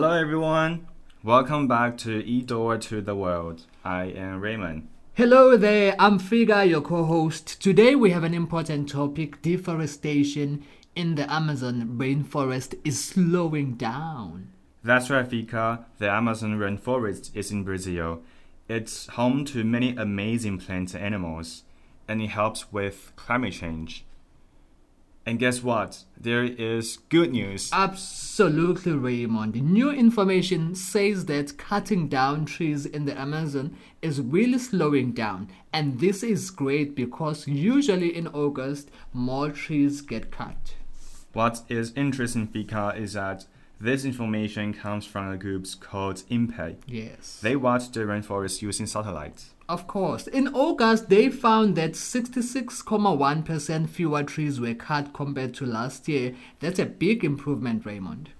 Hello, everyone. Welcome back to E Door to the World. I am Raymond. Hello there, I'm Figa, your co host. Today we have an important topic deforestation in the Amazon rainforest is slowing down. That's right, Fika. The Amazon rainforest is in Brazil. It's home to many amazing plants and animals, and it helps with climate change. And guess what? There is good news. Absolutely, Raymond. The new information says that cutting down trees in the Amazon is really slowing down. And this is great because usually in August, more trees get cut. What is interesting, Fika, is that this information comes from a group called INPE. Yes. They watch the rainforest using satellites. Of course. In August, they found that 66.1% fewer trees were cut compared to last year. That's a big improvement, Raymond.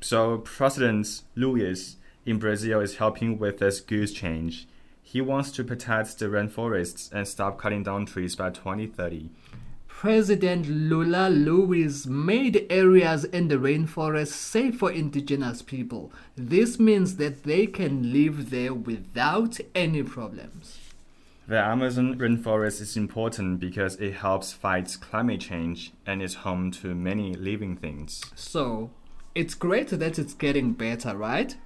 So, President Luiz in Brazil is helping with this good change. He wants to protect the rainforests and stop cutting down trees by 2030. President Lula Luiz made areas in the rainforest safe for indigenous people. This means that they can live there without any problems. The Amazon rainforest is important because it helps fight climate change and is home to many living things. So, it's great that it's getting better, right?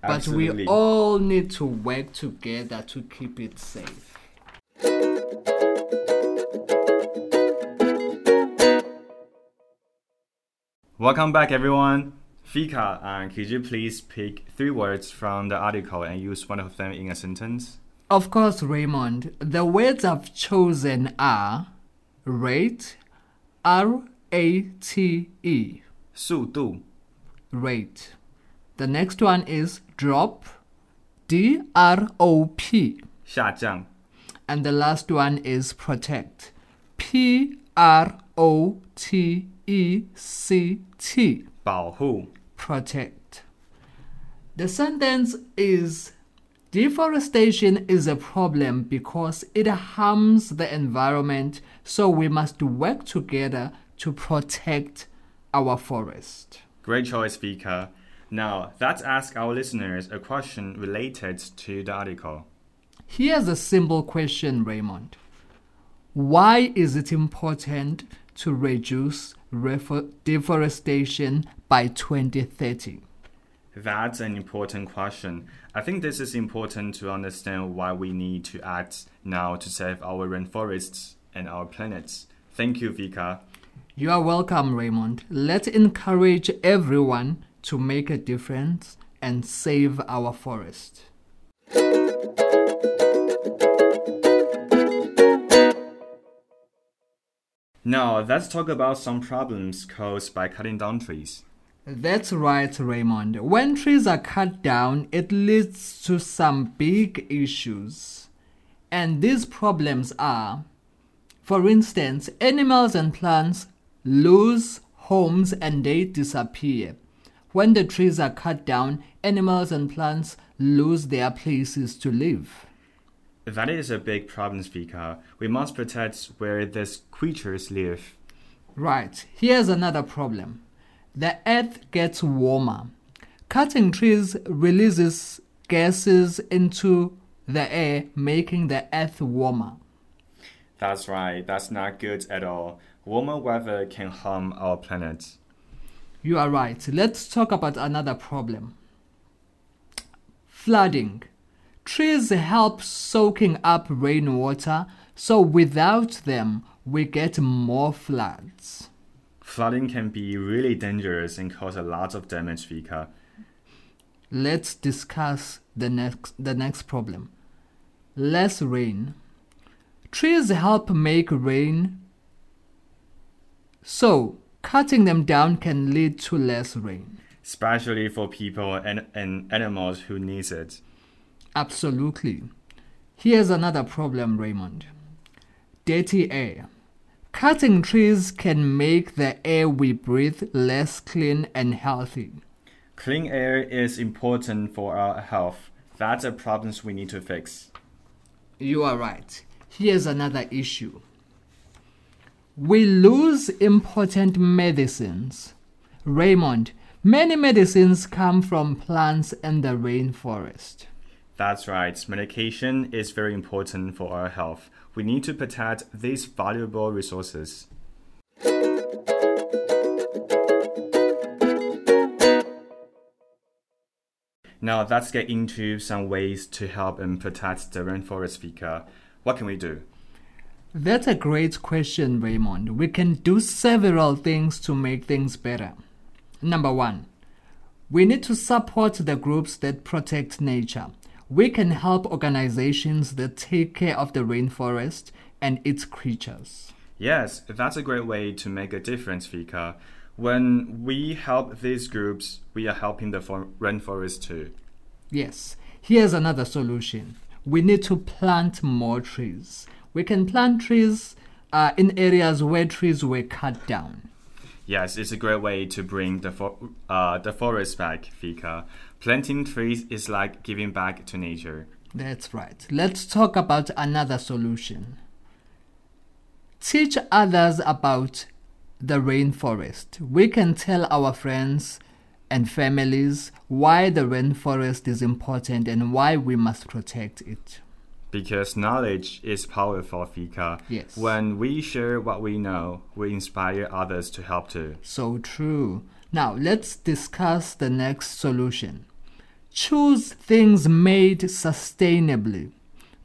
Absolutely. But we all need to work together to keep it safe. Welcome back, everyone. Fika, uh, could you please pick three words from the article and use one of them in a sentence? Of course, Raymond. The words I've chosen are rate, R A T E, 速度 rate. The next one is drop, D R O P. 下降 And the last one is protect, P R O T E C T. 保护 protect. The sentence is Deforestation is a problem because it harms the environment, so we must work together to protect our forest. Great choice, Fika. Now, let's ask our listeners a question related to the article. Here's a simple question, Raymond. Why is it important to reduce deforestation by 2030? That's an important question. I think this is important to understand why we need to act now to save our rainforests and our planets. Thank you, Vika. You are welcome, Raymond. Let's encourage everyone to make a difference and save our forest. Now, let's talk about some problems caused by cutting down trees. That's right, Raymond. When trees are cut down, it leads to some big issues. And these problems are, for instance, animals and plants lose homes and they disappear. When the trees are cut down, animals and plants lose their places to live. That is a big problem, Speaker. We must protect where these creatures live. Right, here's another problem. The earth gets warmer. Cutting trees releases gases into the air, making the earth warmer. That's right, that's not good at all. Warmer weather can harm our planet. You are right. Let's talk about another problem. Flooding. Trees help soaking up rainwater, so without them, we get more floods. Flooding can be really dangerous and cause a lot of damage, Vika. Let's discuss the next the next problem. Less rain. Trees help make rain. So, cutting them down can lead to less rain. Especially for people and, and animals who need it. Absolutely. Here's another problem, Raymond. Dirty air. Cutting trees can make the air we breathe less clean and healthy. Clean air is important for our health. That's a problem we need to fix. You are right. Here's another issue. We lose important medicines. Raymond, Many medicines come from plants in the rainforest. That's right. Medication is very important for our health. We need to protect these valuable resources. Now let's get into some ways to help and protect the rainforest Vika. What can we do? That's a great question, Raymond. We can do several things to make things better. Number one, we need to support the groups that protect nature. We can help organizations that take care of the rainforest and its creatures. Yes, that's a great way to make a difference, Vika. When we help these groups, we are helping the for- rainforest too. Yes, here's another solution. We need to plant more trees. We can plant trees uh, in areas where trees were cut down. Yes, it's a great way to bring the for- uh, the forest back, Vika. Planting trees is like giving back to nature. That's right. Let's talk about another solution. Teach others about the rainforest. We can tell our friends and families why the rainforest is important and why we must protect it. Because knowledge is powerful, Vika. Yes. When we share what we know, we inspire others to help too. So true. Now, let's discuss the next solution. Choose things made sustainably.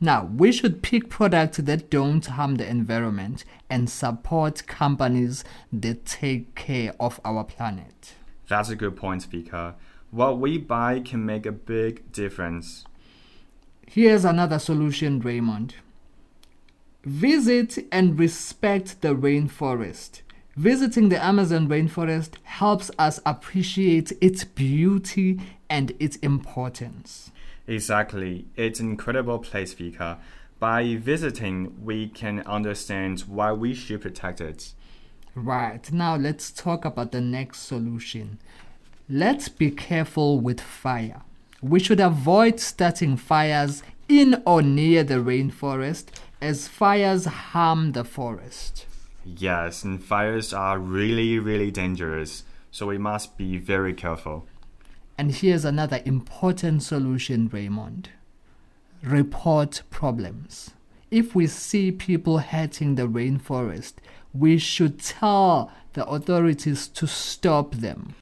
Now, we should pick products that don't harm the environment and support companies that take care of our planet. That's a good point, Vika. What we buy can make a big difference. Here's another solution, Raymond. Visit and respect the rainforest. Visiting the Amazon rainforest helps us appreciate its beauty and its importance. Exactly. It's an incredible place, Vika. By visiting, we can understand why we should protect it. Right, now let's talk about the next solution. Let's be careful with fire. We should avoid starting fires in or near the rainforest as fires harm the forest. Yes, and fires are really, really dangerous, so we must be very careful. And here's another important solution, Raymond report problems. If we see people hurting the rainforest, we should tell the authorities to stop them.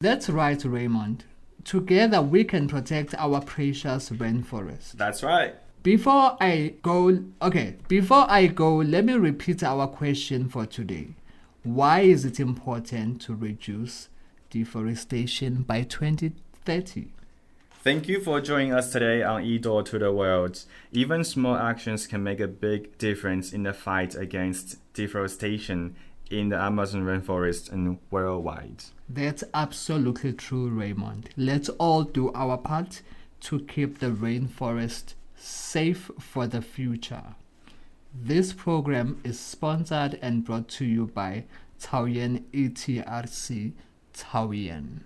That's right, Raymond. Together we can protect our precious rainforest. That's right. Before I go, okay, before I go, let me repeat our question for today. Why is it important to reduce deforestation by 2030? Thank you for joining us today on eDoor to the World. Even small actions can make a big difference in the fight against deforestation in the Amazon rainforest and worldwide. That's absolutely true, Raymond. Let's all do our part to keep the rainforest safe for the future. This program is sponsored and brought to you by Taoyuan ETRC Taoyuan.